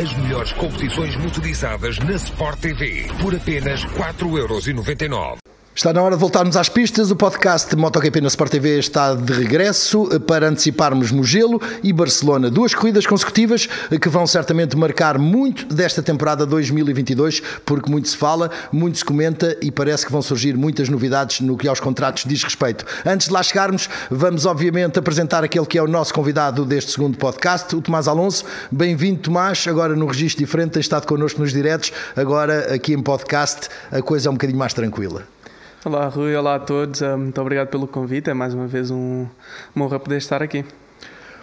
As melhores competições motorizadas na Sport TV por apenas 4,99€. Está na hora de voltarmos às pistas. O podcast MotoGP na Sport TV está de regresso para anteciparmos Mugello e Barcelona. Duas corridas consecutivas que vão certamente marcar muito desta temporada 2022, porque muito se fala, muito se comenta e parece que vão surgir muitas novidades no que aos contratos diz respeito. Antes de lá chegarmos, vamos obviamente apresentar aquele que é o nosso convidado deste segundo podcast, o Tomás Alonso. Bem-vindo, Tomás. Agora no registro diferente, tem estado connosco nos diretos. Agora aqui em podcast a coisa é um bocadinho mais tranquila. Olá Rui, olá a todos, ah, muito obrigado pelo convite, é mais uma vez um, honra poder estar aqui.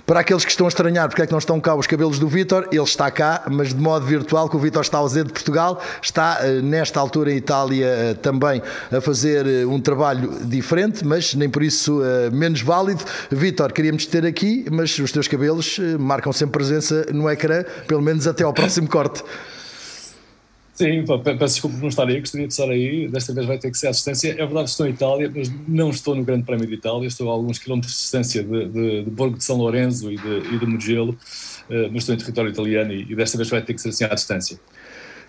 Para aqueles que estão a estranhar porque é que não estão cá os cabelos do Vítor, ele está cá, mas de modo virtual, que o Vítor está ausente de Portugal, está ah, nesta altura em Itália ah, também a fazer um trabalho diferente, mas nem por isso menos válido. Vítor, queríamos ter aqui, mas os teus cabelos marcam sempre presença no ecrã, pelo menos até ao próximo corte. Sim, peço desculpa por não estar aí, gostaria de estar aí. Desta vez vai ter que ser à distância. É verdade, estou em Itália, mas não estou no Grande Prémio de Itália. Estou a alguns quilómetros de distância de, de, de Borgo de São Lourenço e de, e de Mugello, eh, mas estou em território italiano e, e desta vez vai ter que ser assim à distância.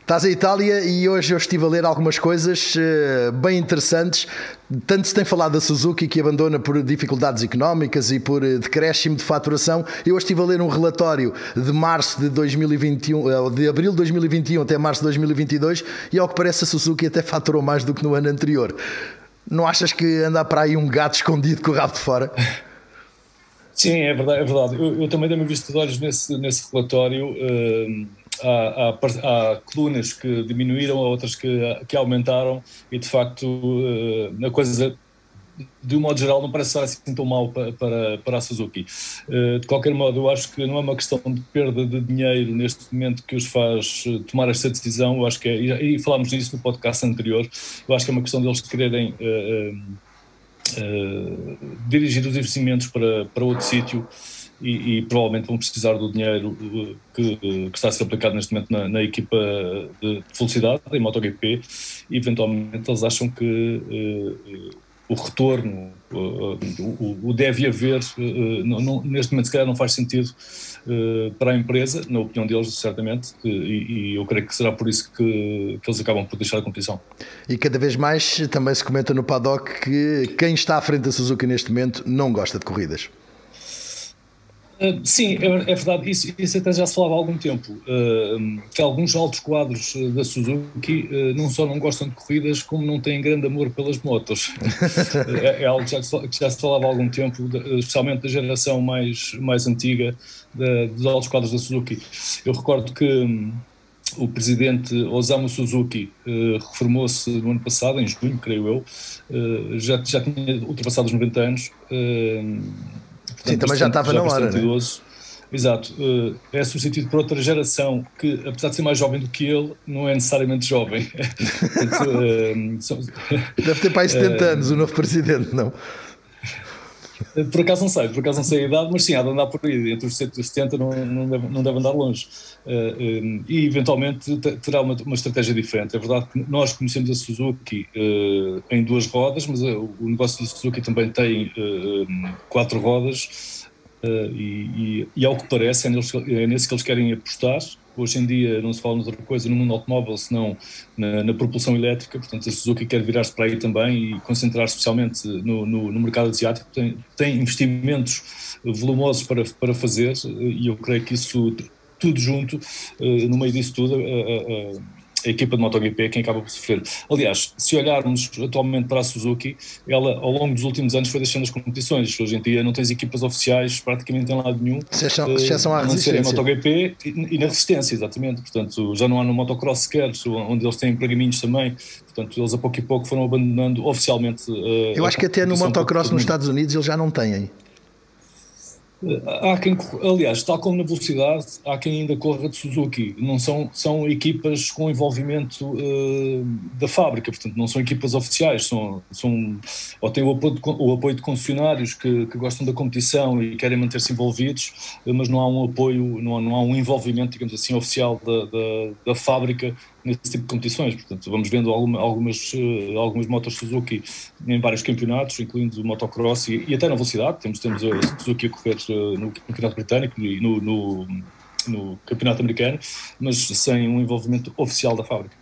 Estás em Itália e hoje eu estive a ler algumas coisas uh, bem interessantes. Tanto se tem falado da Suzuki que abandona por dificuldades económicas e por uh, decréscimo de faturação. Eu hoje estive a ler um relatório de março de 2021, uh, de abril de 2021 até março de 2022 e ao que parece a Suzuki até faturou mais do que no ano anterior. Não achas que anda para aí um gato escondido com o rabo de fora? Sim, é verdade. É verdade. Eu, eu também dei-me visto de olhos nesse, nesse relatório há, há, colunas que diminuíram, outras que, que aumentaram e de facto uh, a coisa de um modo geral não parece estar assim tão mal para, para, para a Suzuki. Uh, de qualquer modo, eu acho que não é uma questão de perda de dinheiro neste momento que os faz eh, tomar esta decisão, eu acho que é, e, falámos nisso no podcast anterior, eu acho que é uma questão deles quererem uh, dirigir os investimentos para, para outro sítio e, e, provavelmente vão precisar do dinheiro que, que, está a ser aplicado neste momento na, na equipa de velocidade, em MotoGP, e eventualmente eles acham que uh, o retorno, uh, o, o, deve haver, uh, não, não, neste momento se calhar não faz sentido para a empresa, na opinião deles, certamente, e, e, eu creio que será por isso que, que eles acabam por deixar a competição. E cada vez mais também se comenta no paddock que quem está à frente da Suzuki neste momento não gosta de corridas. Uh, sim, é, é, verdade, isso, isso até já se falava há algum tempo, uh, que alguns altos quadros ah, da Suzuki uh, não só não gostam de corridas, como não têm grande amor pelas motos. é, é, algo que já, que já, se falava há algum tempo, especialmente da geração mais, mais antiga de, dos altos quadros da Suzuki. Eu recordo que um, o presidente Osamu Suzuki reformou-se no ano passado, em junho, creio eu, já, já tinha ultrapassado os 90 anos Portanto, Sim, também já estava já na hora. Né? Idoso. Exato. Uh, é substituído por outra geração que, apesar de ser mais jovem do que ele, não é necessariamente jovem. Uh, Deve ter para aí 70 uh, anos o novo presidente, não? Por acaso não sei, por acaso não sei a idade, mas sim, há de andar por aí, entre os 60 e os 70 não, não, deve, não deve andar longe. Uh, e eventualmente terá uma, uma, estratégia diferente. É verdade que nós conhecemos a Suzuki uh, em duas rodas, mas o negócio da Suzuki também tem quatro rodas e, e, e, ao que parece é, neles, é nesse que eles querem apostar. Hoje em dia não se fala noutra coisa no mundo automóvel senão na, na propulsão elétrica, portanto a Suzuki quer virar-se para aí também e concentrar-se especialmente no, no, no, mercado asiático. Tem, tem investimentos volumosos para, para fazer e eu creio que isso tudo junto, eh, no meio disso tudo, a equipa de MotoGP é quem acaba por sofrer. Aliás, se olharmos atualmente para a Suzuki, ela ao longo dos últimos anos foi deixando as competições. Hoje em dia não tens equipas oficiais praticamente em lado nenhum. Exceção, exceção à resistência. MotoGP e, e, na resistência, exatamente. Portanto, já não há no motocross sequer, onde eles têm pergaminhos também. Portanto, eles a pouco e pouco foram abandonando oficialmente. Uh, Eu acho que até no motocross nos Estados Unidos eles já não têm. Há quem, aliás, tal como na velocidade, há quem ainda corra de Suzuki. Não são, são equipas com envolvimento uh, da fábrica, portanto, não são equipas oficiais, são, são ou têm o apoio de, o apoio de concessionários que, que gostam da competição e querem manter-se envolvidos, mas não há um apoio, não há, não há um envolvimento, digamos assim, oficial da, da, da fábrica nesse tipo de competições. Portanto, vamos vendo alguma, algumas, uh, algumas motos Suzuki em vários campeonatos, incluindo o motocross e, e até na velocidade. Temos, temos a Suzuki a correr uh, no Campeonato Britânico e no, no, no campeonato americano, mas sem um envolvimento oficial da fábrica.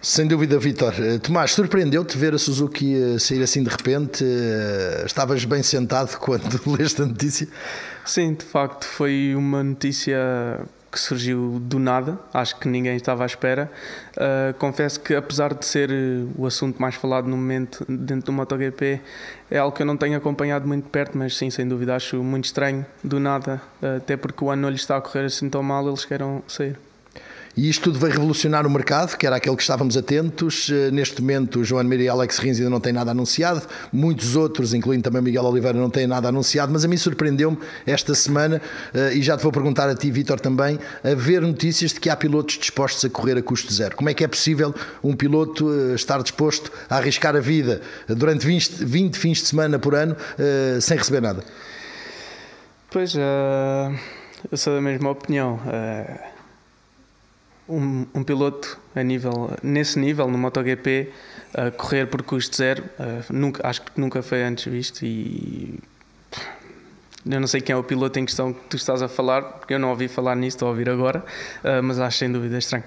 Sem dúvida, Vitor. Eh, Tomás, surpreendeu-te ver a Suzuki eh, sair assim de repente? Eh, estavas bem sentado quando leste a notícia? Sim, de facto, foi uma notícia que surgiu do nada, acho que ninguém estava à espera. Uh, confesso que, apesar de ser o assunto mais falado no momento dentro do MotoGP, é algo que eu não tenho acompanhado muito perto, mas sim, sem dúvida, acho muito estranho, do nada, até porque o ano não lhe está a correr assim tão mal, eles queiram sair. E isto tudo vai revolucionar o mercado, que era aquele que estávamos atentos. Eh, neste momento, o João Mir e Alex Rins ainda não têm nada anunciado. Muitos outros, incluindo também Miguel Oliveira, não têm nada anunciado. Mas a mim surpreendeu-me esta semana, eh, e já te vou perguntar a ti, Vitor, também, a ver notícias de que há pilotos dispostos a correr a custo zero. Como é que é possível um piloto eh, estar disposto a arriscar a vida durante 20, 20 fins de semana por ano sem receber nada? Pois, uh, eu sou da mesma opinião. Uh um, um, piloto a nível, nesse nível, no MotoGP, a correr por custo zero, uh, nunca, acho que nunca foi antes visto e eu não sei quem é o piloto em questão que tu estás a falar, porque eu não ouvi falar nisso, estou a ouvir agora, uh, mas acho sem dúvida estranho.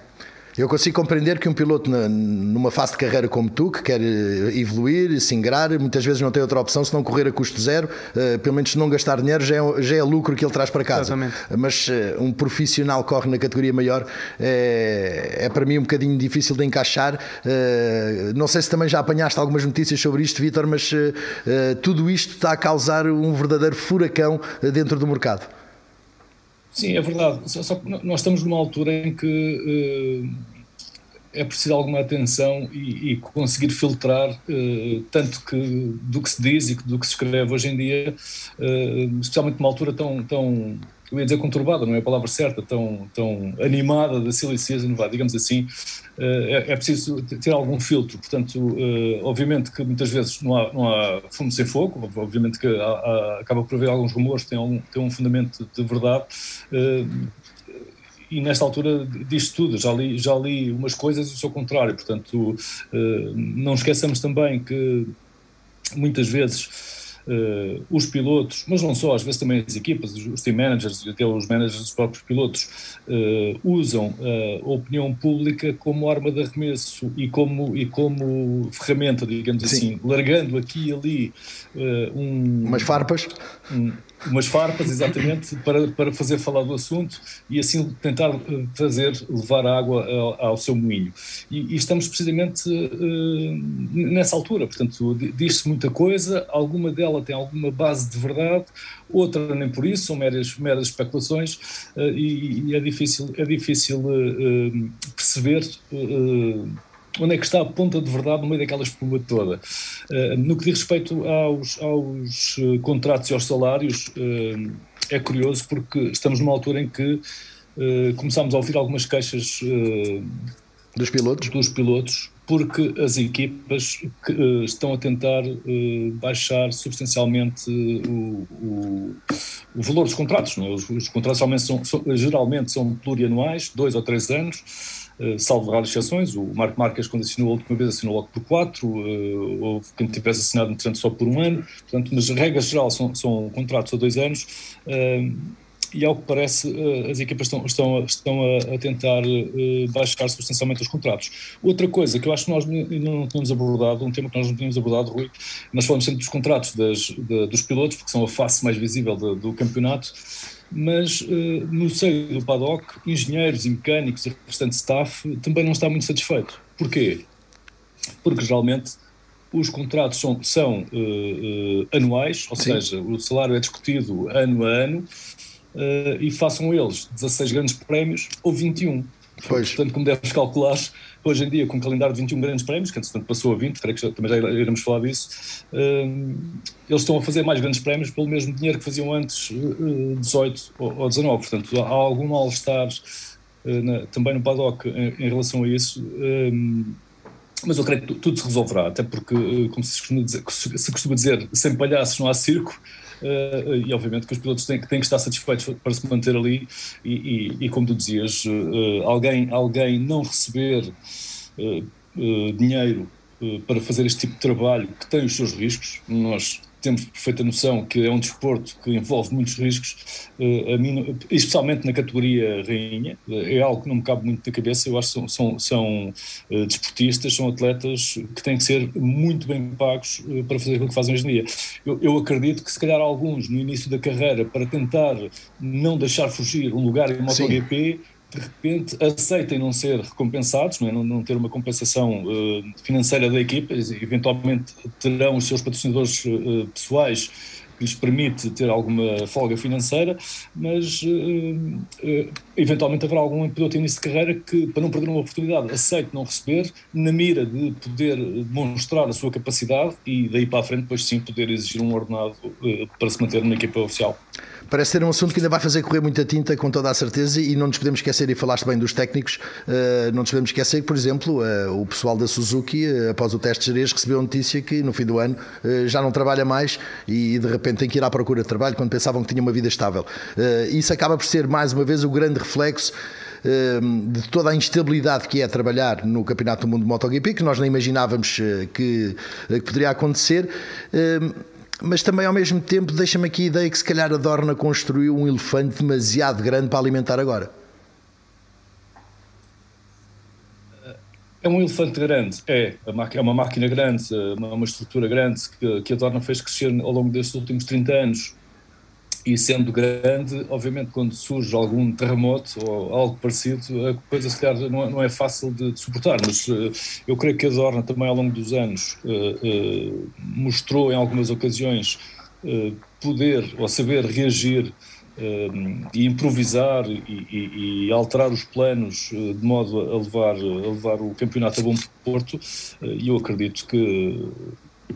Eu consigo compreender que um piloto numa fase de carreira como tu, que quer eh, evoluir, se ingrar, muitas vezes não tem outra opção se não correr a custo zero, uh, pelo menos se não gastar dinheiro já é, já é lucro que ele traz para casa. Exatamente. Mas uh, um profissional corre na categoria maior é, é, para mim um bocadinho difícil de encaixar. Uh, não sei se também já apanhaste algumas notícias sobre isto, Vitor, mas tudo isto está a causar um verdadeiro furacão dentro do mercado. Sim, é verdade. Só, só nós estamos numa altura em que uh, é preciso alguma atenção e, e conseguir filtrar uh, tanto que, do que se diz e do que se escreve hoje em dia, uh, especialmente numa altura tão, tão eu ia dizer conturbada, não é a palavra certa, tão, tão animada da silly season, digamos assim, eh, é, é preciso ter algum filtro. Portanto, eh, obviamente que muitas vezes não há, não há fumo sem fogo, obviamente que há, há, acaba por haver alguns rumores, tem, algum, tem um fundamento de verdade eh, e nesta altura diz tudo, já li, já li umas coisas e o seu contrário, portanto não esqueçamos também que muitas vezes uh, os pilotos, mas não só, às vezes também as equipas, os, team managers e até os managers dos próprios pilotos, uh, usam a opinião pública como arma de arremesso e como, e como ferramenta, digamos Sim. assim, largando aqui e ali uh, um, umas farpas. Um, umas farpas, exatamente, para, para fazer falar do assunto e assim tentar fazer, levar água ao, ao seu moinho. E, e estamos precisamente uh, nessa altura, portanto, diz-se muita coisa, alguma dela tem alguma base de verdade, outra nem por isso, são meras, meras especulações uh, e, e, é difícil, é difícil uh, perceber onde é que está a ponta de verdade no meio daquela espuma toda. Uh, no que diz respeito aos, aos uh, contratos e aos salários, uh, é curioso porque estamos numa altura em que começamos a ouvir algumas queixas dos pilotos, dos pilotos porque as equipas que, uh, estão a tentar uh, baixar substancialmente o, o, o, valor dos contratos. É? os, os, contratos geralmente são, são, geralmente são plurianuais, dois ou três anos, uh, salvo raras exceções. O Marco Marques, quando assinou a última vez, assinou logo por quatro, uh, houve quem tivesse assinado, entretanto, só por um ano. Portanto, mas regra geral são, são contratos a dois anos e ao que parece eh, as equipas estão, estão, estão a, a tentar eh, baixar substancialmente os contratos. Outra coisa que eu acho que nós não tínhamos abordado, um tema que nós não tínhamos abordado, Rui, nós falamos sempre dos contratos das, de, dos pilotos, porque são a face mais visível de, do campeonato, mas uh, no seio do paddock, engenheiros e mecânicos e restante staff também não está muito satisfeito. Porquê? Porque geralmente os contratos são, são uh, uh, anuais, ou Sim. seja, o salário é discutido ano a ano, uh, e façam eles 16 grandes prémios ou 21. Pois. Portanto, como deves calcular, hoje em dia, com um calendário de 21 grandes prémios, que entretanto passou a 20, creio que já, também já iremos falar disso, uh, eles estão a fazer mais grandes prémios pelo mesmo dinheiro que faziam antes, uh, 18 ou, ou 19. Portanto, há algum mal-estar uh, também no paddock em, em relação a isso. mas eu creio que tudo se resolverá, até porque, como se costuma dizer, se costuma dizer sem palhaços não há circo, uh, e obviamente que os pilotos têm, têm que estar satisfeitos para se manter ali. E, e, e como tu dizias, uh, alguém, alguém não receber uh, dinheiro para fazer este tipo de trabalho que tem os seus riscos, nós temos perfeita noção que é um desporto que envolve muitos riscos, uh, mim, especialmente na categoria rainha, uh, é algo que não me cabe muito na cabeça. Eu acho que são, são, são uh, desportistas, são atletas que têm que ser muito bem pagos para fazer aquilo que fazem hoje em dia. Eu, eu, acredito que, se calhar, alguns no início da carreira, para tentar não deixar fugir um lugar em MotoGP, de repente aceitem não ser recompensados, não, é? não, não ter uma compensação uh, financeira da equipa, eventualmente terão os seus patrocinadores uh, pessoais que lhes permite ter alguma folga financeira, mas uh, eventualmente haverá algum piloto de carreira que, para não perder uma oportunidade, aceite não receber, na mira de poder demonstrar a sua capacidade e daí para a frente, depois sim, poder exigir um ordenado para se manter na equipa oficial. Parece ser um assunto que ainda vai fazer correr muita tinta, com toda a certeza, e não nos podemos esquecer, e falaste bem dos técnicos, uh, não nos podemos esquecer que, por exemplo, uh, o pessoal da Suzuki, após o teste de Jerez, recebeu a notícia que no fim do ano já não trabalha mais e, de repente tem que ir à procura de trabalho quando pensavam que tinha uma vida estável. isso acaba por ser, mais uma vez, o grande reflexo de toda a instabilidade que é trabalhar no Campeonato do Mundo de MotoGP, que nós nem imaginávamos que, que poderia acontecer. Mas também ao mesmo tempo deixa-me aqui a ideia que se calhar a Dorna construiu um elefante demasiado grande para alimentar agora. É um elefante grande, é, é uma máquina grande, uma estrutura grande que a Dorna fez crescer ao longo destes últimos 30 anos e sendo grande, obviamente, quando surge algum terremoto ou algo parecido, a coisa se calhar não é, não é fácil de, de, suportar. Mas uh, eu creio que a Dorna também ao longo dos anos uh, uh, mostrou em algumas ocasiões poder ou saber reagir e improvisar e, e, e, alterar os planos de modo a levar, a levar o campeonato a bom porto. E eu acredito que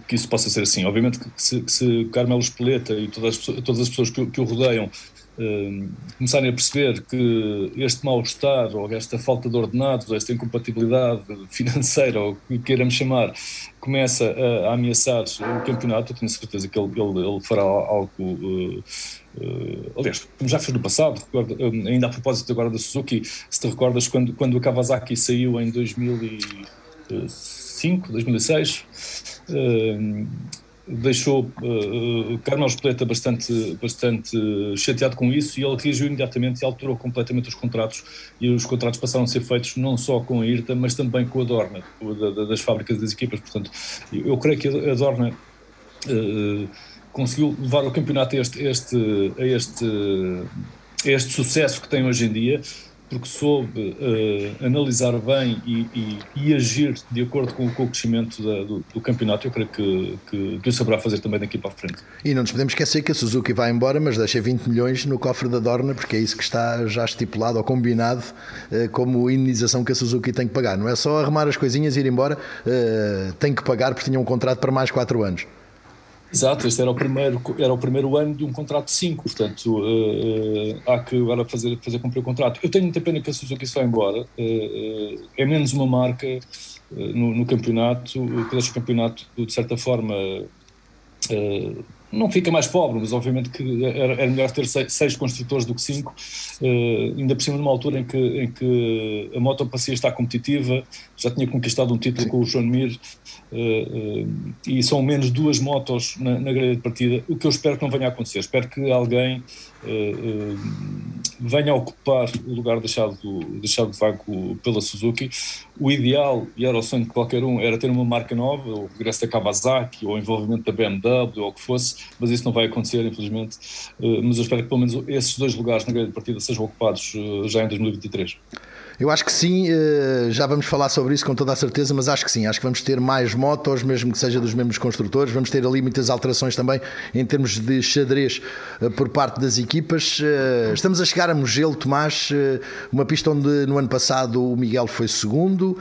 que isso possa ser assim. Obviamente que se, se Carmelo Espeleta e todas as, todas as pessoas que, que o rodeiam uh, começarem a perceber que este mal-estar ou esta falta de ordenados, esta incompatibilidade financeira, ou o que queiramos chamar, começa a, a, ameaçar o campeonato, eu tenho certeza que ele, ele, ele fará algo. Uh, Uh, aliás, como já fez no passado, recordo, ainda a propósito agora da Suzuki, se te recordas quando, quando o Kawasaki saiu em 2005, 2006, Uh, deixou uh, Carmelo Espeleta bastante, bastante chateado com isso e ele reagiu imediatamente e alterou completamente os contratos. E os contratos passaram a ser feitos não só com a IRTA, mas também com a Dorna, das fábricas das equipas, portanto eu creio que a Dorna uh, conseguiu levar o campeonato a este, este, a este, a este sucesso que tem hoje em dia porque soube uh, analisar bem e, e, e, agir de acordo com, com o crescimento da, do, do, campeonato, eu creio que, que, que o saberá fazer também daqui para a frente. E não nos podemos esquecer que a Suzuki vai embora, mas deixa 20 milhões no cofre da Dorna, porque é isso que está já estipulado ou combinado uh, como indenização que a Suzuki tem que pagar. Não é só arrumar as coisinhas e ir embora, uh, tem que pagar porque tinha um contrato para mais 4 anos. Exato, este era o primeiro, era o primeiro ano de um contrato de 5, portanto uh, uh, há que agora fazer, fazer cumprir o contrato. Eu tenho muita pena que a Suzuki se vá embora, uh, é menos uma marca no, no, campeonato, que deixa o campeonato de certa forma não fica mais pobre, mas obviamente que era, era melhor ter seis, seis, construtores do que cinco, uh, ainda por cima numa altura em que, em que a moto parecia estar competitiva, já tinha conquistado um título com o João Mir, uh, uh, e são menos duas motos na, na grelha de partida, o que eu espero que não venha a acontecer, espero que alguém venha a ocupar o lugar deixado, deixado de vago pela Suzuki. O ideal, e era o sonho de qualquer um, era ter uma marca nova, o regresso da Kawasaki, ou o envolvimento da BMW, ou o que fosse, mas isso não vai acontecer, infelizmente. Uh, mas eu espero que pelo menos esses dois lugares na grande partida sejam ocupados já em 2023. Eu acho que sim, eh, já vamos falar sobre isso com toda a certeza, mas acho que sim, acho que vamos ter mais motos, mesmo que seja dos mesmos construtores, vamos ter ali muitas alterações também em termos de xadrez eh, por parte das equipas. Eh, estamos a chegar a Mugello, Tomás, uma pista onde no ano passado o Miguel foi segundo,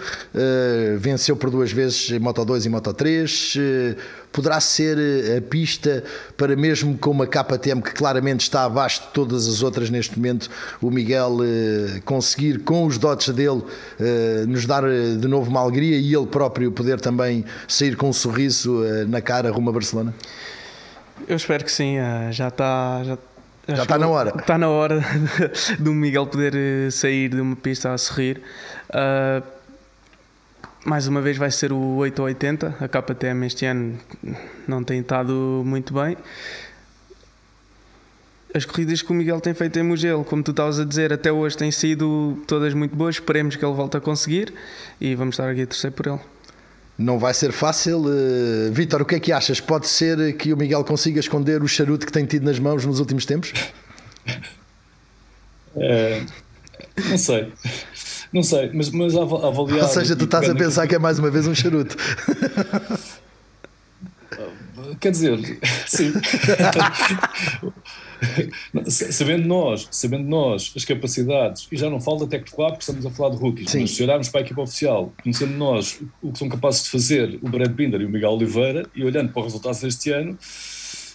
venceu por duas vezes Moto 2 e Moto 3 poderá ser a pista para mesmo com uma KTM que claramente está abaixo de todas as outras neste momento, o Miguel conseguir com os dotes dele uh, nos dar eh, de novo uma alegria e ele próprio poder também sair com um sorriso na cara rumo a Barcelona? Eu espero que sim, já está. Já... Já está na hora. Está na hora do Miguel poder sair de uma pista a sorrir. Uh, mais uma vez vai ser o 8 ou 80. A KTM este ano não tem estado muito bem. As corridas que o Miguel tem feito em Mugello, como tu estavas a dizer, até hoje têm sido todas muito boas. Esperemos que ele volte a conseguir e vamos estar aqui a torcer por ele. Não vai ser fácil. Uh, Vítor, o que é que achas? Pode ser que o Miguel consiga esconder o charuto que tem tido nas mãos nos últimos tempos? É, não sei. Não sei, mas, mas avaliar. Ou seja, tu estás a pensar que é mais uma vez um charuto. Quer dizer, sim. sabendo nós, sabendo nós as capacidades, e já não falo da Tecno porque estamos a falar de rookies, sim. mas se olharmos para a equipa oficial, conhecendo nós o que são capazes de fazer o Brad Binder e o Miguel Oliveira, e olhando para os resultados deste ano,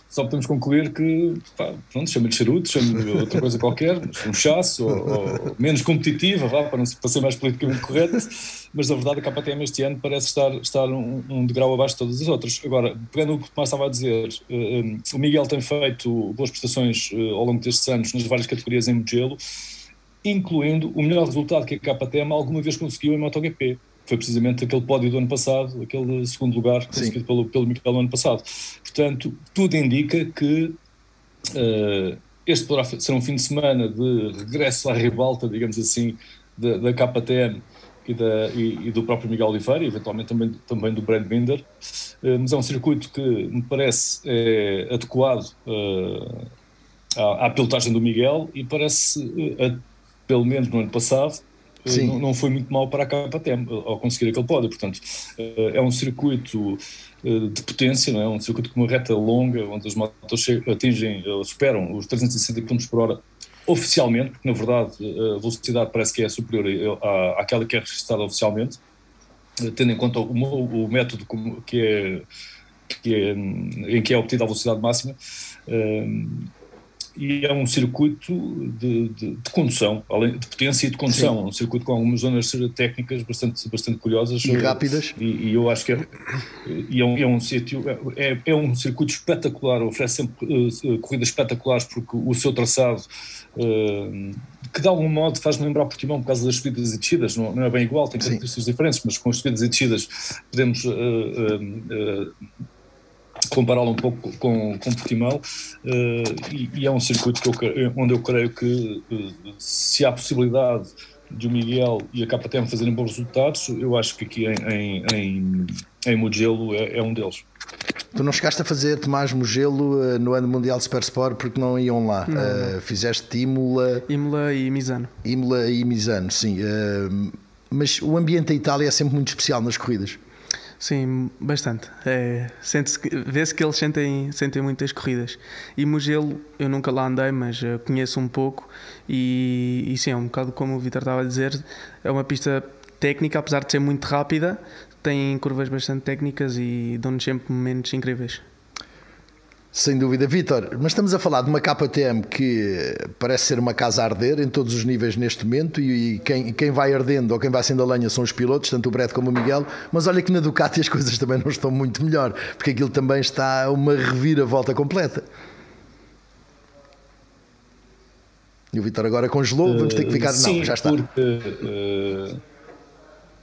só podemos concluir que, pá, pronto, chama-lhe charuto, chama-lhe outra coisa qualquer, um chasso, ou, ou, menos competitiva, vá, para, não, para ser mais politicamente correto, mas na verdade a KTM este ano parece estar, estar um, um degrau abaixo de todas as outras. Agora, pegando o que o Tomás estava a dizer, uh, eh, um, o Miguel tem feito boas prestações uh, ao longo destes anos nas várias categorias em Mugello, incluindo o melhor resultado que a KTM alguma vez conseguiu em MotoGP foi precisamente aquele pódio do ano passado, aquele segundo lugar conseguido pelo, pelo Miquel no ano passado. Portanto, tudo indica que uh, este poderá ser um fim de semana de regresso à ribalta, digamos assim, da, da KTM e, da, e, e, do próprio Miguel Oliveira, eventualmente também, também do Brad Binder, uh, mas é um circuito que me parece é, adequado uh, à, à pilotagem do Miguel e parece, pelo menos no ano passado, não, não, foi muito mal para a KTM ao conseguir aquele pódio. Portanto, eh, é um circuito eh, de potência, não é? um circuito com uma reta longa, onde as motos atingem, eh, superam os 360 km por hora oficialmente, porque na verdade a velocidade parece que é superior à, àquela que é registrada oficialmente, tendo em conta o, o método que é, que é, em que é obtida a velocidade máxima e é um circuito de, de, de, condução, além de potência e de condução, Sim. um circuito com algumas zonas técnicas bastante, bastante curiosas e rápidas. E, e eu acho que é, e é, um, é um sítio, é, é um circuito espetacular, oferece sempre uh, corridas espetaculares porque o seu traçado uh, que de algum modo faz-me lembrar Portimão por causa das subidas e descidas, não, não é bem igual, tem características diferentes, mas com as subidas e descidas podemos uh, compará-lo um pouco com, com Portimão uh, e, e, é um circuito que eu, onde eu creio que uh, se há possibilidade de o Miguel e a KTM fazerem bons resultados, eu acho que aqui em, em, em, em Mugello é, é, um deles. Tu não chegaste a fazer Tomás Mugello uh, no ano mundial de Super Sport porque não iam lá. Não. fizeste Imola... Imola e Misano. Imola e Misano, sim. mas o ambiente da Itália é sempre muito especial nas corridas. Sim, bastante. É, Vê-se que eles sentem, sentem muitas corridas. E Mugello, eu nunca lá andei, mas uh, conheço um pouco. E, e sim, é um bocado como o Vitor estava a dizer: é uma pista técnica, apesar de ser muito rápida, tem curvas bastante técnicas e dão-nos sempre momentos incríveis. Sem dúvida, Vitor, mas estamos a falar de uma KTM que parece ser uma casa a arder em todos os níveis neste momento e, quem, quem vai ardendo ou quem vai sendo a lenha são os pilotos, tanto o Brett como o Miguel, mas olha que na Ducati as coisas também não estão muito melhor, porque aquilo também está uma reviravolta completa. E o Vitor agora congelou, vamos ter que ficar. Uh, sim, não, já está. Porque, uh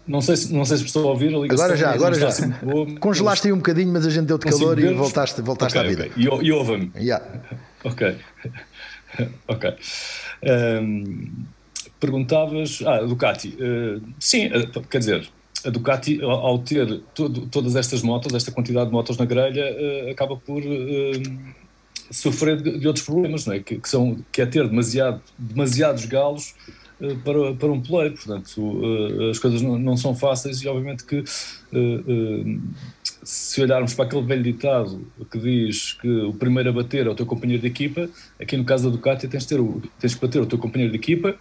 não sei, se, não sei se estou a ouvir. A agora já, agora já. Assim Congelaste aí um bocadinho, mas a gente deu-te calor e voltaste, voltaste okay, à vida. Okay. E, e ouve-me. Yeah. Ok. ok. Um, perguntavas. Ah, Ducati. Uh, sim, uh, quer dizer, a Ducati, ao, ao ter todo, todas estas motos, esta quantidade de motos na grelha, uh, acaba por sofrer de, de, outros problemas, não é? Que, que, são, que é ter demasiado, demasiados galos para, para um player, portanto eh, as coisas não, não, são fáceis e obviamente que eh, se olharmos para aquele velho ditado que diz que o primeiro a bater é o teu companheiro de equipa, aqui no caso da Ducati tens, ter o, tens que bater o teu companheiro de equipa,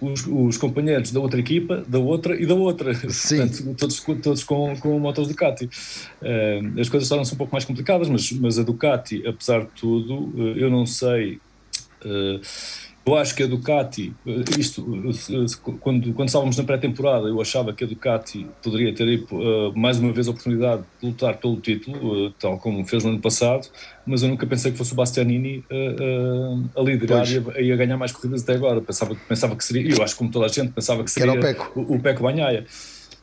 os, os, companheiros da outra equipa, da outra e da outra. Sim. Portanto, todos, todos com, com motos Ducati. Uh, as coisas tornam-se um pouco mais complicadas, mas, mas a Ducati, apesar de tudo, eu não sei. Uh, eu acho que a Ducati, isto, quando, quando estávamos na pré-temporada, eu achava que a Ducati poderia ter uh, mais uma vez a oportunidade de lutar pelo título, uh, tal como fez no ano passado, mas eu nunca pensei que fosse o Bastianini uh, a liderar e a, ganhar mais corridas até agora. Pensava, pensava que seria, eu acho que como toda a gente pensava que seria o Peco, o, o Peco Banhaia.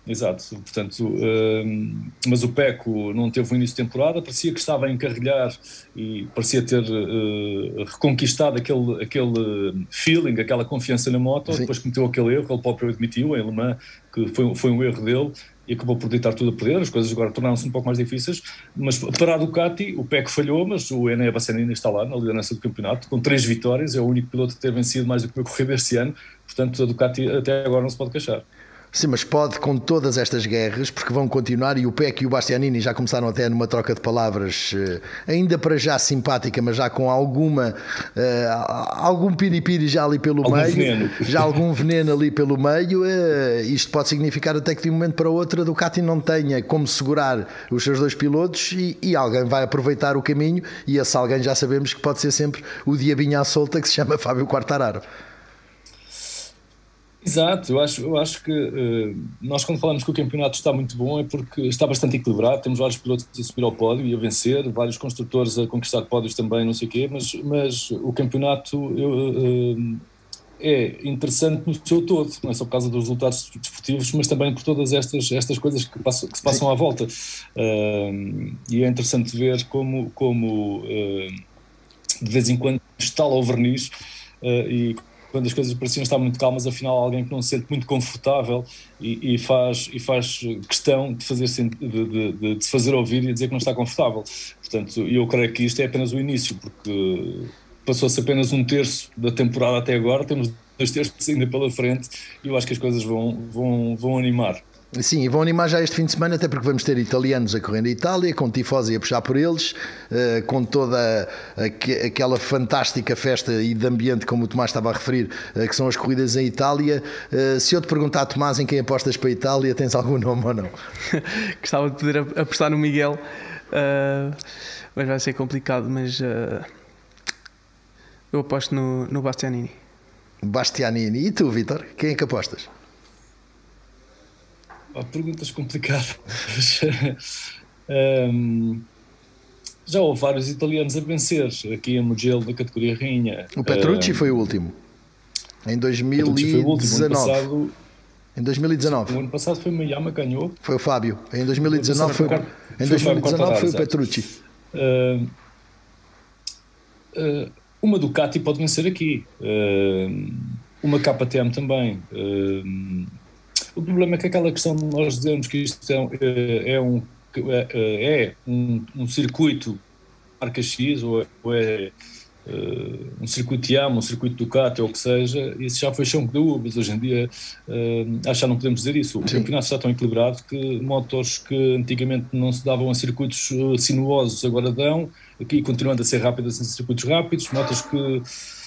Exato. Portanto, uh, mas o Peco não teve um início de temporada, parecia que estava a encarrilhar e parecia ter uh, reconquistado aquele, aquele feeling, aquela confiança na moto. Sim. Depois cometeu aquele erro, ele próprio admitiu em Le Mans que foi, foi um erro dele e acabou por deitar tudo a perder, as coisas agora tornaram-se um pouco mais difíceis, mas para a Ducati o PEC falhou, mas o Enea Bastianini está lá na liderança do campeonato, com três vitórias, é o único piloto a ter vencido mais do que uma corrida este ano, portanto a Ducati até agora não se pode queixar. Sim, mas pode com todas estas guerras, porque vão continuar e o PEC e o Bastianini já começaram até numa troca de palavras, eh, ainda para já simpática, mas já com alguma uh, algum piripiri já ali pelo algum meio, veneno. já algum veneno ali pelo meio. Uh, isto pode significar até que de um momento para outro a Ducati não tenha como segurar os seus dois pilotos e, e alguém vai aproveitar o caminho e esse alguém já sabemos que pode ser sempre o diabinho à solta que se chama Fábio Quartararo. Exato, eu acho, eu acho que uh, nós quando falamos que o campeonato está muito bom é porque está bastante equilibrado, temos vários pilotos a subir ao pódio e a vencer, vários construtores a conquistar pódios também, não sei o quê, mas, mas o campeonato eu, uh, é interessante no seu todo, não é só por causa dos resultados desportivos, mas também por todas estas, estas coisas que, passam, que se passam Sim. à volta. Uh, e é interessante ver como, como de vez em quando estala o verniz e quando as coisas pareciam estar muito calmas, afinal alguém que não se sente muito confortável e, e faz, e faz questão de, fazer, de, de, de, se fazer ouvir e dizer que não está confortável. Portanto, eu creio que isto é apenas o início, porque passou-se apenas um terço da temporada até agora, temos dois terços ainda pela frente e eu acho que as coisas vão, vão, vão animar. Sim, e vão animar já este fim de semana, até porque vamos ter italianos a correr na Itália, com tifosi a puxar por eles, uh, com toda aquela fantástica festa e de ambiente, como o Tomás estava a referir, uh, que são as corridas em Itália. Uh, se eu te perguntar, Tomás, em quem apostas para a Itália, tens algum nome ou não? Gostava de poder apostar no Miguel, mas vai ser complicado. Mas eu aposto no, no Bastianini. Bastianini. E tu, Vitor? Quem é que apostas? Oh, perguntas complicadas. um, já houve vários italianos a vencer aqui em Mugello na categoria rainha. O Petrucci um, foi o último. Em 2019. Em 2019. O ano passado foi o que ganhou. Foi o Fábio. Em 2019 foi, em 2019 foi o Petrucci. Uh, uh, uma Ducati pode vencer aqui. Uh, uma KTM também. O problema é que aquela questão de nós dizermos que isto é, é, é um, é, é um, um, circuito marca X ou, ou é uh, um circuito Yamaha, um circuito Ducati ou o que seja, isso já foi chão de dúvidas. Hoje em dia uh, acho que já não podemos dizer isso. O Sim. campeonato está tão equilibrado que motores que antigamente não se davam a circuitos uh, sinuosos agora dão, aqui continuando a ser rápidas em circuitos rápidos, motos que uh,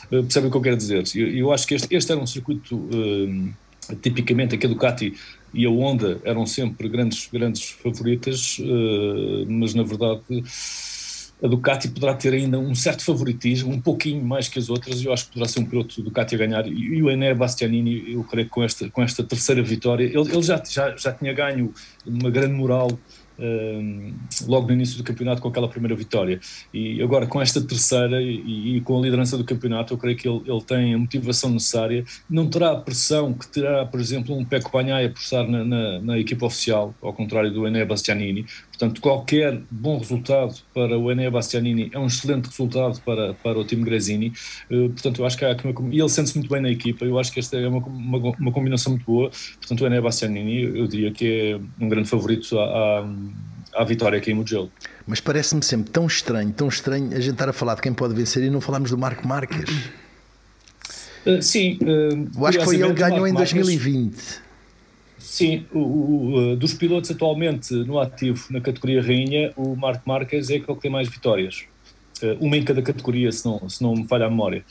percebem o que eu quero dizer. Eu, eu acho que este, este era um circuito tipicamente a Ducati e a Honda eram sempre grandes, grandes favoritas, uh, mas na verdade a Ducati poderá ter ainda um certo favoritismo, um pouquinho mais que as outras, e eu acho que poderá ser um piloto Ducati a ganhar. E, o Ené Bastianini, eu creio que com esta, com esta terceira vitória, ele, ele já, já, já tinha ganho uma grande moral logo no início do campeonato com aquela primeira vitória. E agora com esta terceira e, e com a liderança do campeonato, eu creio que ele, ele, tem a motivação necessária. Não terá a pressão que terá, por exemplo, um Peco Banhaia por estar na, na, na, equipa oficial, ao contrário do Ené Bastianini. Portanto, qualquer bom resultado para o Ené Bastianini é um excelente resultado para, para o time Gresini. Uh, portanto, eu acho que há aqui uma, e ele sente-se muito bem na equipa. Eu acho que esta é uma, uma, uma combinação muito boa. Portanto, o Ené Bastianini, eu diria que é um grande favorito à, à vitória aqui em Mugello. Mas parece-me sempre tão estranho, tão estranho a gente estar a falar de quem pode vencer e não falarmos do Marco Marques. Uh, sim. Uh, eu acho que foi ele que ganhou em 2020. Sim, o, o, uh, dos pilotos atualmente no ativo na categoria rainha, o Marco Marques é aquele que tem mais vitórias. Uh, uma em cada categoria, se não, se não me falha a memória.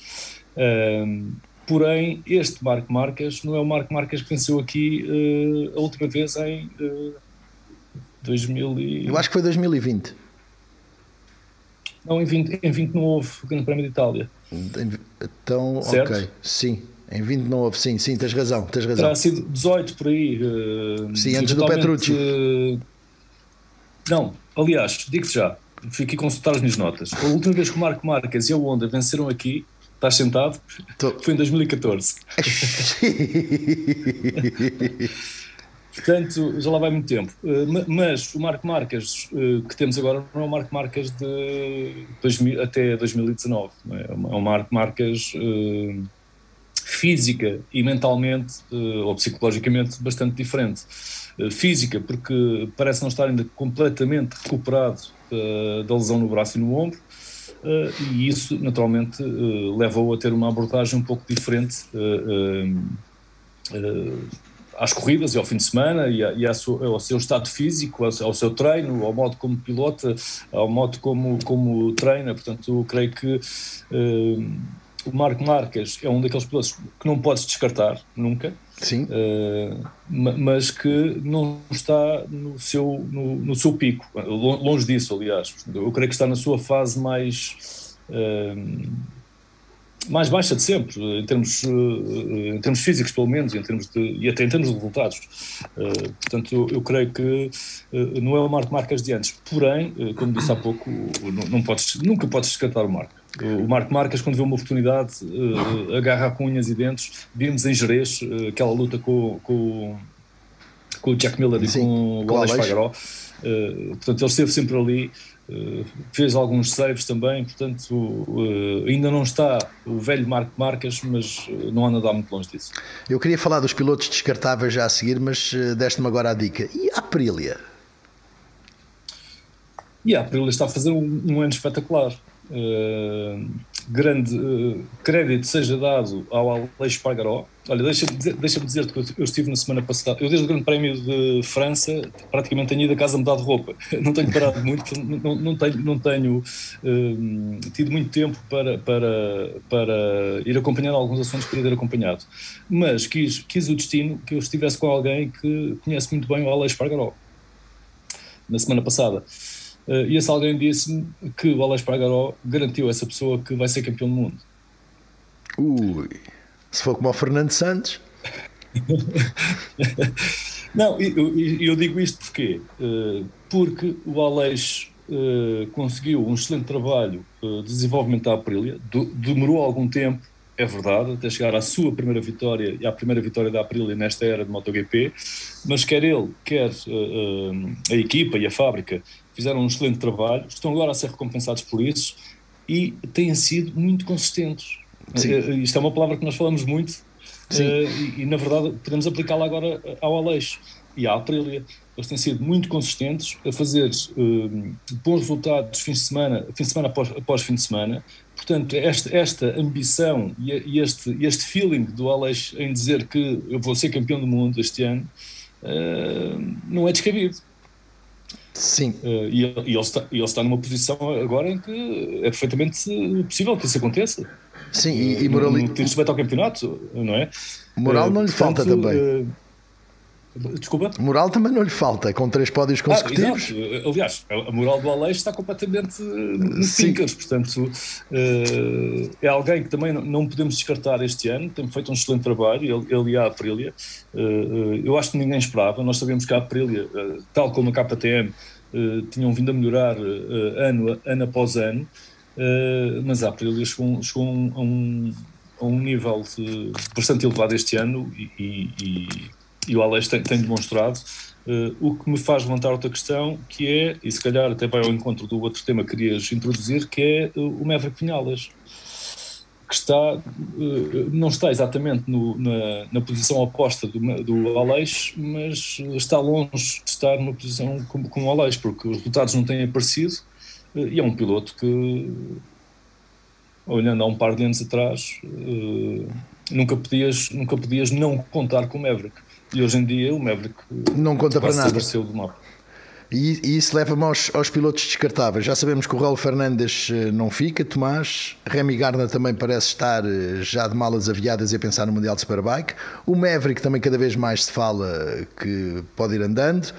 Uh, porém, este Marco Marques não é o Marco Marques que venceu aqui a última vez em 2000 e... Eu acho que foi 2020. Não, em 20, em 20 não houve o Grande Prémio de Itália. Então, certo? ok, sim. Em 20 não houve, sim, sim, tens razão, tens razão. Terá sido 18 por aí. Uh, sim, antes do Petrucci. Uh, não, aliás, digo-te já, fiquei a consultar as minhas notas. A última vez que o Marco Marques e a Honda venceram aqui, estás sentado, Tô. foi em 2014. Portanto, já lá vai muito tempo. Mas o Marco Marques que temos agora não é o Marco Marques de 2000, até 2019. É? é um Marco Marques física e mentalmente ou psicologicamente bastante diferente. Física, porque parece não estar ainda completamente recuperado da lesão no braço e no ombro, e isso naturalmente levou a ter uma abordagem um pouco diferente às corridas e ao fim de semana e, a, e ao seu estado físico, ao, ao, seu treino, ao modo como pilota, ao modo como, como treina. Portanto, creio que o Marco Marques é um daqueles pilotos que não podes descartar nunca. Sim. Uh, mas que não está no seu, no, no, seu pico, longe disso, aliás. Eu creio que está na sua fase mais. Uh, mais baixa de sempre, em termos, em termos físicos, pelo menos, em termos de, e até em termos de resultados. Portanto, eu, eu, creio que não é o Marco Marques de antes. Porém, como disse há pouco, não, não podes, nunca podes descartar o Marco. O Marco Marques, quando vê uma oportunidade, uh, agarra com unhas e dentes. Vimos em Jerez uh, aquela luta com, com, com o Jack Miller Sim, e com o Alex Fagaró. Uh, portanto, ele esteve sempre ali, fez alguns saves também. Portanto, ainda não está o velho Marco Marques, mas não anda a dar muito longe disso. Eu queria falar dos pilotos descartáveis já a seguir, mas deste-me agora a dica. E a Aprilia? E a Aprilia está a fazer um, um ano espetacular. Uh, grande uh, crédito seja dado ao Aleixo Pargaró. Olha, deixa-me dizer, deixa dizer que eu, estive na semana passada, eu desde o Grande Prémio de França praticamente tenho ido a casa mudar de roupa. Não tenho parado muito, não, não tenho, não tenho uh, tido muito tempo para, para, para ir acompanhando alguns assuntos que queria ter acompanhado. Mas quis, quis o destino que eu estivesse com alguém que conhece muito bem o Aleixo Pargaró. Na semana passada. Uh, e esse alguém disse-me que o Alex Pargaró garantiu a essa pessoa que vai ser campeão do mundo. Ui, se for como o Fernando Santos. Não, eu, eu, digo isto porquê? Uh, porque o Alex uh, conseguiu um excelente trabalho de desenvolvimento da Aprilia, do, demorou algum tempo, é verdade, até chegar à sua primeira vitória e à primeira vitória da Aprilia nesta era de MotoGP, mas quer ele, quer a equipa e a fábrica fizeram um excelente trabalho, estão agora a ser recompensados por isso e têm sido muito consistentes. Uh, isto é uma palavra que nós falamos muito uh, e, e, na verdade, podemos aplicá-la agora ao Aleixo e à Aprilia. Eles têm sido muito consistentes a fazer uh, bons resultados fim de semana, fim de semana após, após fim de semana. Portanto, esta, esta ambição e, e este, este feeling do Aleixo em dizer que eu vou ser campeão do mundo este ano não é descabido. Sim. Uh, e, ele, e ele, está, ele está numa posição agora em que é perfeitamente possível que isso aconteça. Sim, e, e moral... no, no respeito ao campeonato, não é? Moral uh, não lhe portanto, falta também. Desculpa? Moral também não lhe falta, com três pódios ah, consecutivos. Ah, Aliás, a moral do Aleixo está completamente nos pinkers, portanto, uh, é alguém que também não podemos descartar este ano, tem feito um excelente trabalho, ele, e a Aprilia. Uh, eu acho que ninguém esperava, nós sabemos que a Aprilia, tal como a KTM, tinham vindo a melhorar ano, ano após ano, mas a Aprilia chegou, chegou a um, a um nível bastante elevado este ano e, e e o Alex tem, tem demonstrado, uh, o que me faz levantar outra questão, que é, e se calhar até vai ao encontro do outro tema que querias introduzir, que é uh, o Maverick Vinhales, que está, uh, não está exatamente no, na, na, posição oposta do, do mas está longe de estar numa posição como, como o Aleix, porque os resultados não têm aparecido, e é um piloto que, olhando há um par de anos atrás, nunca podias, nunca podias não contar com o Maverick. E hoje em dia o Maverick não conta para nada. do mapa. E, e isso leva-me aos, aos, pilotos descartáveis. Já sabemos que o Raul Fernandes eh, não fica, Tomás. Remy Gardner também parece estar eh, já de malas aviadas e a pensar no Mundial de Superbike. O Maverick também cada vez mais se fala que pode ir andando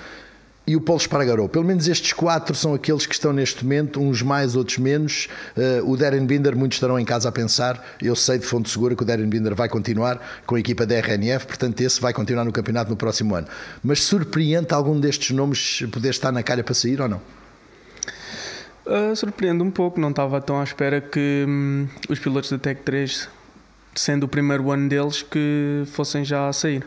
e o Paulo Espargaró. Pelo menos estes quatro são aqueles que estão neste momento, uns mais, outros menos. Uh, o Darren Binder, muitos estarão em casa a pensar. Eu sei de fonte segura que o Darren Binder vai continuar com a equipa da RNF, portanto, esse vai continuar no campeonato no próximo ano. Mas surpreende algum destes nomes poder estar na calha para sair ou não? Uh, um pouco, não estava tão à espera que hum, os pilotos da Tech 3, sendo o primeiro ano deles, que fossem já a sair.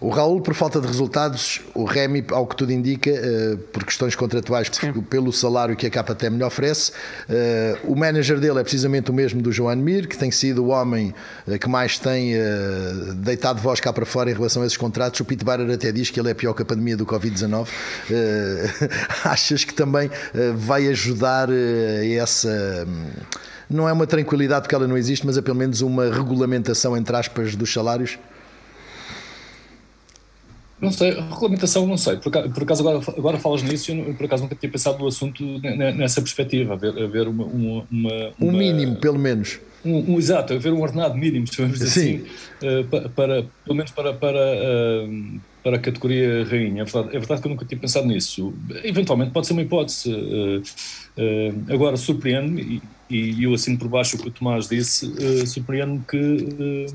O Raul, por falta de resultados, o Remy, ao que tudo indica, uh, por questões contratuais, pelo salário que a KTM lhe oferece, uh, o manager dele é precisamente o mesmo do João Mir, que tem sido o homem uh, que mais tem deitado voz cá para fora em relação a esses contratos. O Pete Barrer até diz que ele é pior que a pandemia do Covid-19. achas que também vai ajudar essa. Um, não é uma tranquilidade porque ela não existe, mas é pelo menos uma regulamentação, entre aspas, dos salários? Não sei, regulamentação não sei. Por, por acaso agora, agora falas nisso, eu por acaso nunca tinha pensado no assunto nessa perspectiva, haver, haver uma, uma, uma, Um mínimo, pelo menos. Um, um, exato, haver um ordenado mínimo, chamamos assim, uh, para, para, pelo menos para, para, uh, para a categoria rainha. É verdade, é verdade que eu nunca tinha pensado nisso. Eventualmente pode ser uma hipótese. Uh, agora, surpreende-me, e, e, eu assino por baixo o que o Tomás disse, surpreende-me que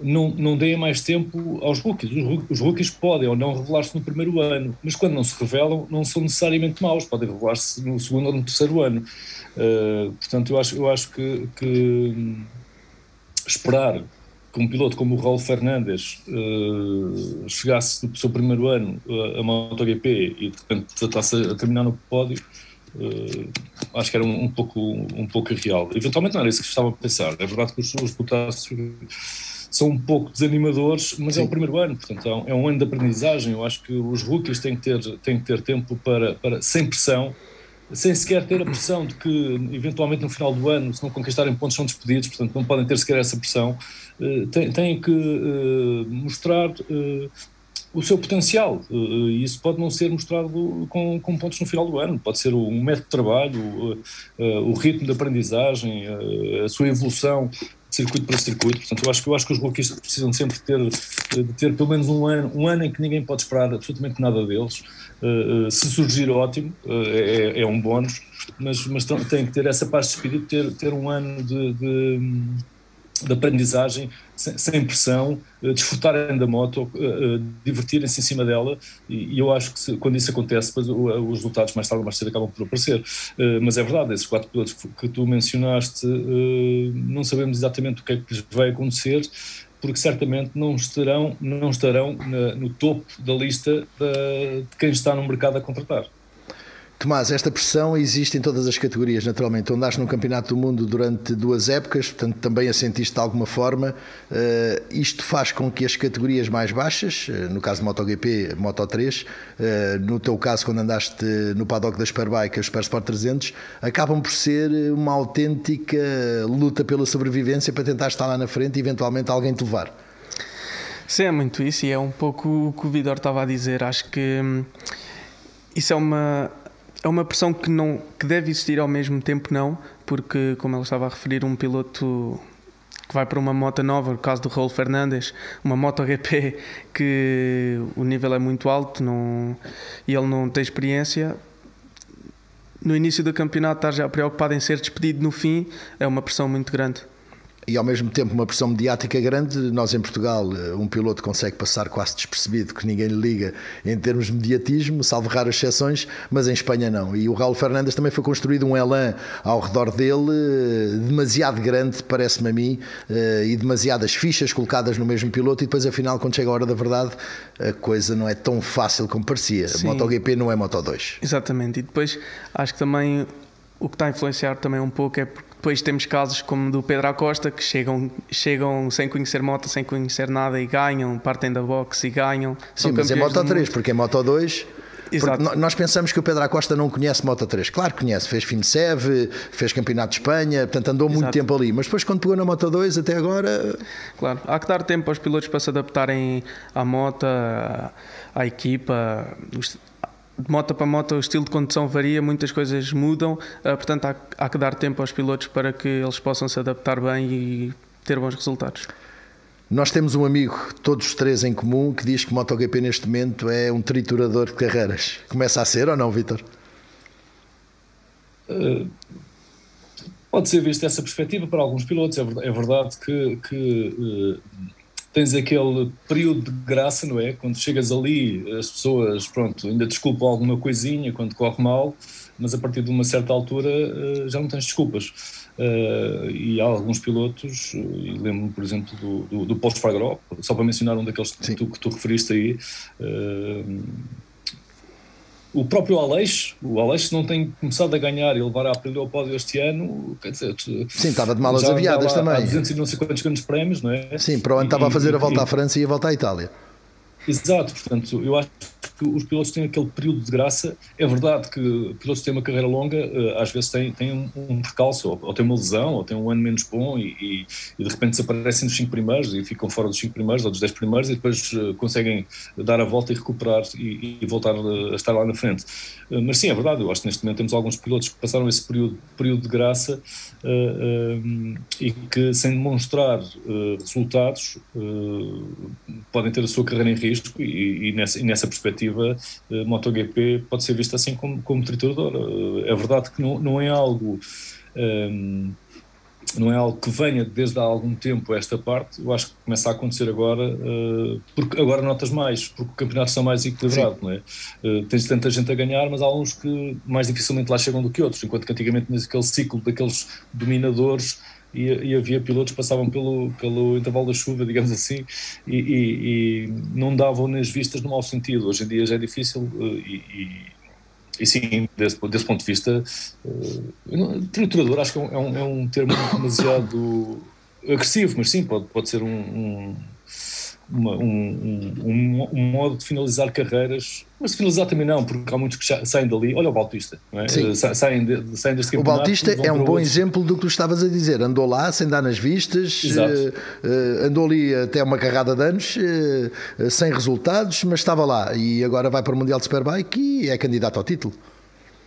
não, não deem mais tempo aos rookies. Os, rookies podem ou não revelar-se no primeiro ano, mas quando não se revelam, não são necessariamente maus, podem revelar-se no segundo ou no terceiro ano. Uh, portanto, eu acho, eu acho que, que hum, esperar que um piloto como o Raul Fernandes uh, chegasse no seu primeiro ano uh, a MotoGP e de repente tratasse a terminar no pódio, uh, acho que era um, um, pouco, um pouco irreal. Eventualmente não era isso que estava a pensar. É verdade que os, os são um pouco desanimadores, mas Sim. é o primeiro ano, portanto é um, é ano de aprendizagem. Eu acho que os rookies têm que ter, têm que ter tempo para, para, sem pressão, sem sequer ter a pressão de que, eventualmente, no final do ano, se não conquistarem pontos, são despedidos, portanto não podem ter sequer essa pressão. Uh, têm, têm que uh, mostrar uh, o seu potencial. E isso pode não ser mostrado com, com, pontos no final do ano, pode ser um método de trabalho, o ritmo de aprendizagem, a sua evolução circuito para circuito. Portanto, eu acho que eu acho que os rookies precisam sempre ter de ter pelo menos um ano, um ano em que ninguém pode esperar absolutamente nada deles. Uh, uh, se surgir ótimo, é, é, um bónus, mas, mas tem que ter essa paz de espírito, ter, ter um ano de, de de aprendizagem, sem, pressão, uh, desfrutarem da moto, uh, divertirem-se em cima dela, e, eu acho que quando isso acontece, os resultados mais tarde ou mais cedo acabam por aparecer. mas é verdade, esses quatro pilotos que tu mencionaste, não sabemos exatamente o que é que lhes vai acontecer, porque certamente não estarão, não estarão no topo da lista de quem está no mercado a contratar. Tomás, esta pressão existe em todas as categorias, naturalmente. Tu andaste no Campeonato do Mundo durante duas épocas, portanto também a sentiste de alguma forma. Uh, isto faz com que as categorias mais baixas, uh, no caso de MotoGP, Moto3, uh, no teu caso quando andaste no paddock da Superbike, a Supersport 300, acabam por ser uma autêntica luta pela sobrevivência para tentar estar lá na frente e eventualmente alguém te levar. Sim, é muito isso e é um pouco o que o Vidor estava a dizer. Acho que hum, isso é uma é uma pressão que não que deve existir ao mesmo tempo não porque como ele estava a referir um piloto que vai para uma moto nova, no caso do Raul Fernandes, uma moto GP que o nível é muito alto não, e ele não tem experiência. No início do campeonato, estar já preocupado em ser despedido no fim é uma pressão muito grande e ao mesmo tempo uma pressão mediática grande. Nós em Portugal, eh, um piloto consegue passar quase despercebido, que ninguém lhe liga em termos de mediatismo, salvo raras exceções, mas em Espanha não. E o Raul Fernandes também foi construído um elan ao redor dele, eh, demasiado grande, parece-me a mim, eh, e demasiadas fichas colocadas no mesmo piloto, e depois afinal, quando chega a hora da verdade, a coisa não é tão fácil como parecia. Sim. MotoGP não é Moto 2. Exatamente, e depois acho que também o que está a influenciar também um pouco é porque depois temos casos como do Pedro Acosta que chegam, chegam sem conhecer moto, sem conhecer nada e ganham, partem da box e ganham. Sim, mas é Moto 3, porque é Moto 2. Nós pensamos que o Pedro Acosta não conhece Moto 3. Claro que conhece, fez FIMSEV, fez Campeonato de Espanha, portanto andou Exato. muito tempo ali. Mas depois, quando pegou na Moto 2, até agora. Claro, há que dar tempo aos pilotos para se adaptarem à moto, à, à equipa de moto para moto o estilo de condução varia, muitas coisas mudam, uh, portanto há, há, que dar tempo aos pilotos para que eles possam se adaptar bem e ter bons resultados. Nós temos um amigo, todos os três em comum, que diz que o MotoGP neste momento é um triturador de carreiras. Começa a ser ou não, Vitor? Uh, pode ser visto dessa perspectiva para alguns pilotos. É verdade, é verdade que, que uh, tens aquele período de graça, não é? Quando chegas ali, as pessoas, pronto, ainda desculpam alguma coisinha quando corre mal, mas a partir de uma certa altura eh, já não tens desculpas. Uh, e há alguns pilotos, e lembro-me, por exemplo, do, do, do Paul Spargaró, só para mencionar um daqueles que tu, que tu, referiste aí. Uh, o próprio Aleixo, o Aleixo não tem começado a ganhar e levar a Aprilia ao pódio este ano, quer dizer... Sim, estava de malas aviadas também. Há 200 e não sei quantos grandes prémios, não é? Sim, para o ano estava a fazer a volta e, à França e a volta à Itália. Exato, portanto, eu acho que os pilotos têm aquele período de graça. É verdade que pilotos têm uma carreira longa, eh, às vezes têm, têm um, um percalço, ou, ou têm uma lesão, ou têm um ano menos bom e, e, e, de repente desaparecem dos 5 primeiros e ficam fora dos 5 primeiros ou dos 10 primeiros e depois uh, conseguem dar a volta e recuperar e, e voltar a, a estar lá na frente. Uh, mas sim, é verdade, eu acho que neste momento temos alguns pilotos que passaram esse período, período de graça uh, e que, sem demonstrar resultados, podem ter a sua carreira em risco e, nessa, nessa perspectiva perspectiva, uh, MotoGP pode ser vista assim como, como trituradora. Uh, é verdade que não, não é algo. Um, ehm, não é algo que venha desde há algum tempo esta parte, eu acho que começa a acontecer agora, uh, porque agora notas mais, porque o campeonato está mais equilibrado, Sim. não é? Tens tanta gente a ganhar, mas há uns que mais dificilmente lá chegam do que outros, enquanto que antigamente aquele ciclo daqueles dominadores e, e, havia pilotos que passavam pelo, pelo intervalo da chuva, digamos assim, e, e, e não davam nas vistas no mau sentido. Hoje em dia já é difícil e, e sim, desse, desse ponto de vista, uh, triturador acho que é um, é um, é um termo demasiado agressivo, mas sim, pode, pode ser um, um uma, um, um, um, modo de finalizar carreiras, mas finalizar também não, porque há muitos que saem dali. Olha o Bautista, é? Sim. saem, de, saem deste O Bautista é um bom outros. exemplo do que tu estavas a dizer. Andou lá sem dar nas vistas, uh, andou ali até uma carrada de anos, uh, sem resultados, mas estava lá e agora vai para o Mundial de Superbike e é candidato ao título.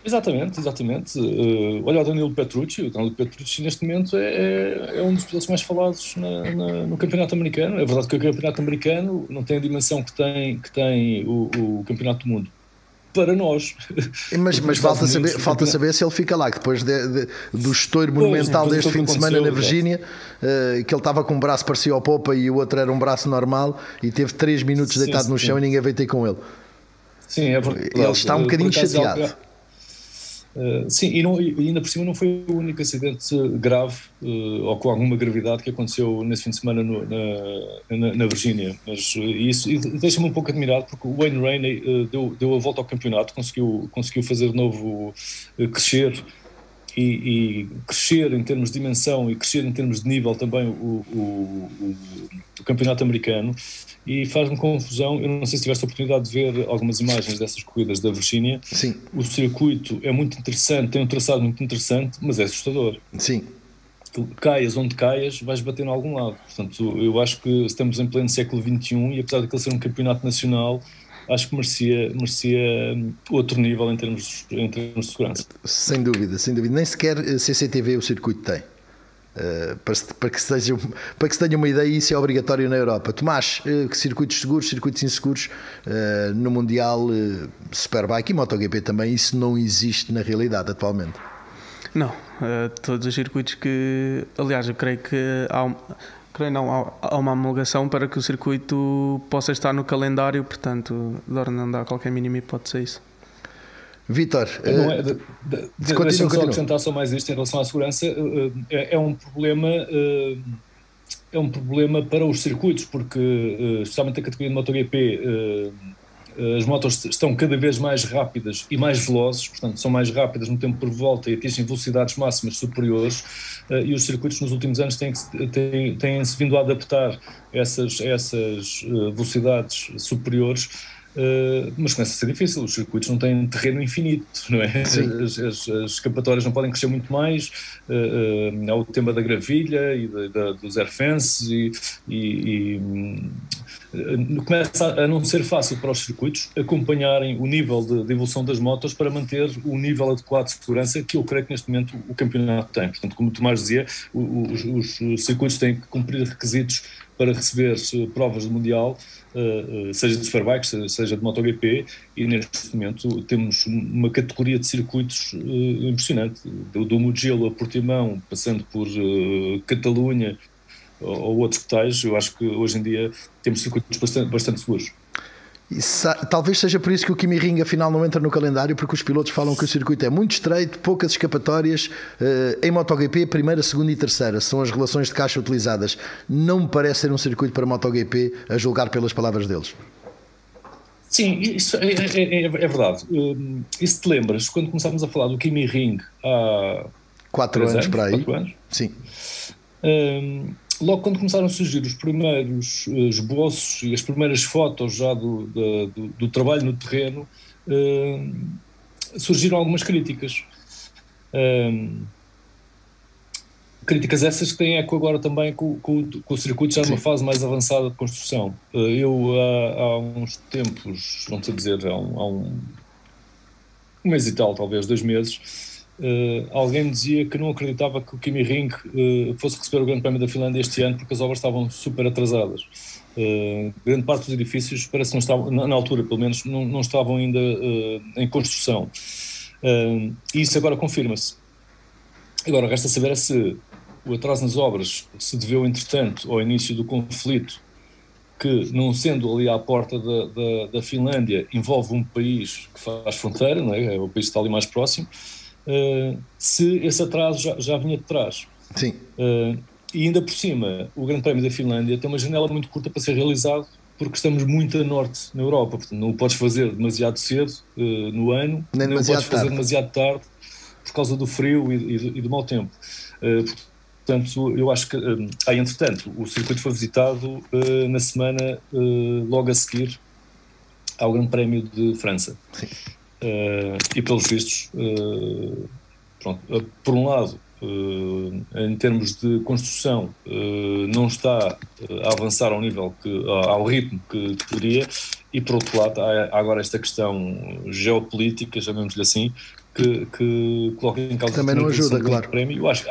Exatamente, exatamente. Uh, olha o Danilo Petrucci, o Danilo Petrucci neste momento é, é, é um dos pilotos mais falados na, na, no campeonato americano. É verdade que o campeonato americano não tem a dimensão que tem, que tem o, o campeonato do mundo. Para nós. Mas, mas falta, saber, falta saber se ele fica lá, que depois de, de, do estouro monumental pois, deste fim de semana na Virgínia, uh, que ele estava com um braço parecia ao Popa e o outro era um braço normal e teve 3 minutos sim, deitado sim, no chão sim. e ninguém veio ter com ele. Sim, é verdade. Ele está um bocadinho chateado. Uh, sim, e, não, e, ainda por cima não foi o único acidente grave uh, ou com alguma gravidade que aconteceu nesse fim de semana no, na, na, na, Virgínia. Mas uh, isso deixa-me um pouco admirado porque o Wayne Rainey deu, deu a volta ao campeonato, conseguiu, conseguiu fazer de novo crescer e, e, crescer em termos de dimensão e crescer em termos de nível também o, o, o, o campeonato americano e faz-me confusão. Eu não sei se tiveste a oportunidade de ver algumas imagens dessas corridas da Virgínia. Sim. O circuito é muito interessante, tem um traçado muito interessante, mas é assustador. Sim. Tu caias onde caias, vais bater em algum lado. Portanto, eu acho que estamos em pleno século XXI e apesar de ele ser um campeonato nacional, acho que merecia, merecia hum, outro nível em termos, em termos de segurança. Sem dúvida, sem dúvida. Nem sequer CCTV o circuito tem. Uh, para, para, que seja, para que se tenha uma ideia, isso é obrigatório na Europa. Tomás, uh, circuitos seguros, circuitos inseguros, uh, no Mundial Superbike e MotoGP também, isso não existe na realidade atualmente. Não, todos os circuitos que. Aliás, eu creio que há, creio não, há, uma homologação para que o circuito possa estar no calendário, portanto, não dá qualquer mínima hipótese a isso. Vitor, é, de, de, de, deixa-me só acrescentar só mais isto em relação à segurança. Eh, eh, é, é um problema. Eh, é um problema para os circuitos, porque, especialmente a categoria de MotoGP, as motos estão cada vez mais rápidas e mais velozes, portanto, são mais rápidas no tempo por volta e atingem velocidades máximas superiores. E os circuitos nos últimos anos têm-se têm, têm vindo a adaptar essas, essas velocidades superiores Uh, mas começa a ser difícil, os circuitos não têm terreno infinito, não é? As, as, as, escapatórias não podem crescer muito mais, uh, uh, há o tema da gravilha e da, da, dos airfences e, e, e começa a, não ser fácil para os circuitos acompanharem o nível de, de, evolução das motos para manter o nível adequado de segurança que eu creio que neste momento o campeonato tem. Portanto, como o Tomás dizia, os, os circuitos têm que cumprir requisitos para receber provas do Mundial eh, eh, seja de Superbike, seja de MotoGP, e neste momento temos uma categoria de circuitos eh, impressionante, do, Mugello a Portimão, passando por Catalunha ou, outros tais, eu acho que hoje em dia temos circuitos bastante, bastante seguros. Talvez seja por isso que o Kimi Ring afinal não entra no calendário, porque os pilotos falam que o circuito é muito estreito, poucas escapatórias. Uh, em MotoGP, primeira, segunda e terceira são as relações de caixa utilizadas. Não me parece ser um circuito para MotoGP, a julgar pelas palavras deles. Sim, isso é, é, é, é verdade. Um, e se te lembras, quando começámos a falar do Kimi Ring há. Quatro anos, anos para aí. Quatro anos? Sim. Um, logo quando começaram a surgir os primeiros eh, esboços e as primeiras fotos já do, do, do trabalho no terreno, uh, surgiram algumas críticas. Uh, críticas essas que têm eco agora também com, com, com o circuito já numa fase mais avançada de construção. Uh, eu há, há, uns tempos, não sei dizer, há um, há um, um mês e tal, talvez, dois meses, Uh, alguém dizia que não acreditava que o Kimi Ring uh, fosse receber o Grande Prémio da Finlândia este ano porque as obras estavam super atrasadas. Uh, grande parte dos edifícios parece que não estavam, na, na altura pelo menos, não, não estavam ainda em construção. e isso agora confirma-se. Agora, resta saber se o atraso nas obras se deveu, entretanto, ao início do conflito, que, não sendo ali à porta da, da, da Finlândia, envolve um país que faz fronteira, não é? é o país que está ali mais próximo, uh, se esse atraso já, já vinha de trás. Sim. Uh, e ainda por cima, o Grande Prémio da Finlândia tem uma janela muito curta para ser realizado, porque estamos muito a norte na Europa. Portanto, não o podes fazer demasiado cedo uh, no ano, nem, nem o podes fazer demasiado tarde por causa do frio e, e, do, e do, mau tempo. Uh, portanto, eu acho que, uh, ah, entretanto, o circuito foi visitado uh, na semana logo a seguir ao Grande Prémio de França. Sim. Uh, e pelos vistos, uh, pronto, uh, por um lado, em termos de construção, não está a avançar ao nível que, ao ritmo que, que poderia, e por outro lado, há agora esta questão geopolítica, chamemos-lhe assim, que, que coloca em causa também não ajuda, claro. prémio. Eu acho,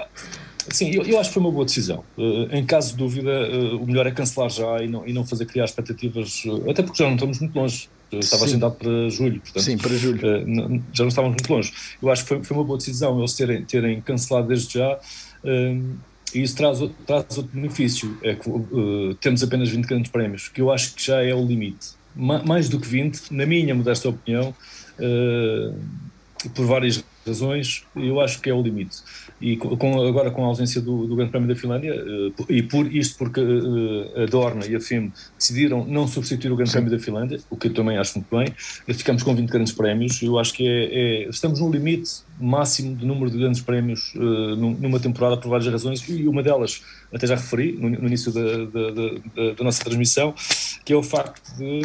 sim, eu, eu, acho que foi uma boa decisão. em caso de dúvida, o melhor é cancelar já e não, e não fazer criar expectativas, até porque já não estamos muito longe estava Sim. agendado para julho, portanto, Sim, para julho. Uh, já não estávamos muito longe. Eu acho que foi, foi uma boa decisão eles terem, terem cancelado desde já. Uh, e isso traz, traz outro benefício, é que uh, temos apenas 20 grandes prémios, que eu acho que já é o limite. Ma mais do que 20, na minha modesta opinião, por várias razões, eu acho que é o limite e com, agora com a ausência do, do Grande Prémio da Finlândia, uh, e por isto porque uh, a Dorna e a FIM decidiram não substituir o Grande Sim. Prémio da Finlândia, o que eu também acho muito bem, ficamos com 20 grandes prémios, eu acho que é, é estamos no limite máximo de número de grandes prémios uh, numa temporada por várias razões, e uma delas até já referi no, no início da, da, da, da, nossa transmissão, que é o facto de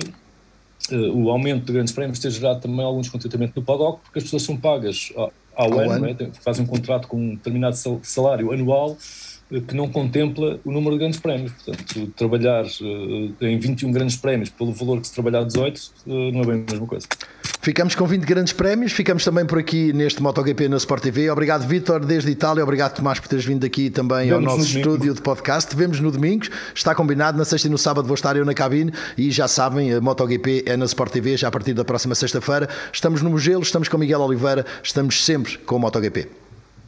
o aumento de grandes prémios ter gerado também algum descontentamento no paddock, porque as pessoas são pagas ao, ao ano, ano. É? faz um contrato com um determinado salário anual eh, que não contempla o número de grandes prémios. Portanto, trabalhar uh, em 21 grandes prémios pelo valor que se trabalhar 18 uh, não é bem a mesma coisa. Ficamos com 20 grandes prémios, ficamos também por aqui neste MotoGP na Sport TV. Obrigado, Vitor, desde Itália. Obrigado, Tomás, por teres vindo aqui também Vemos ao nosso estúdio de podcast. Vemos no domingo, está combinado. Na sexta e no sábado vou estar eu na cabine e já sabem, a MotoGP é na Sport TV já a partir da próxima sexta-feira. Estamos no Mugello, estamos com Miguel Oliveira, estamos sempre com o MotoGP.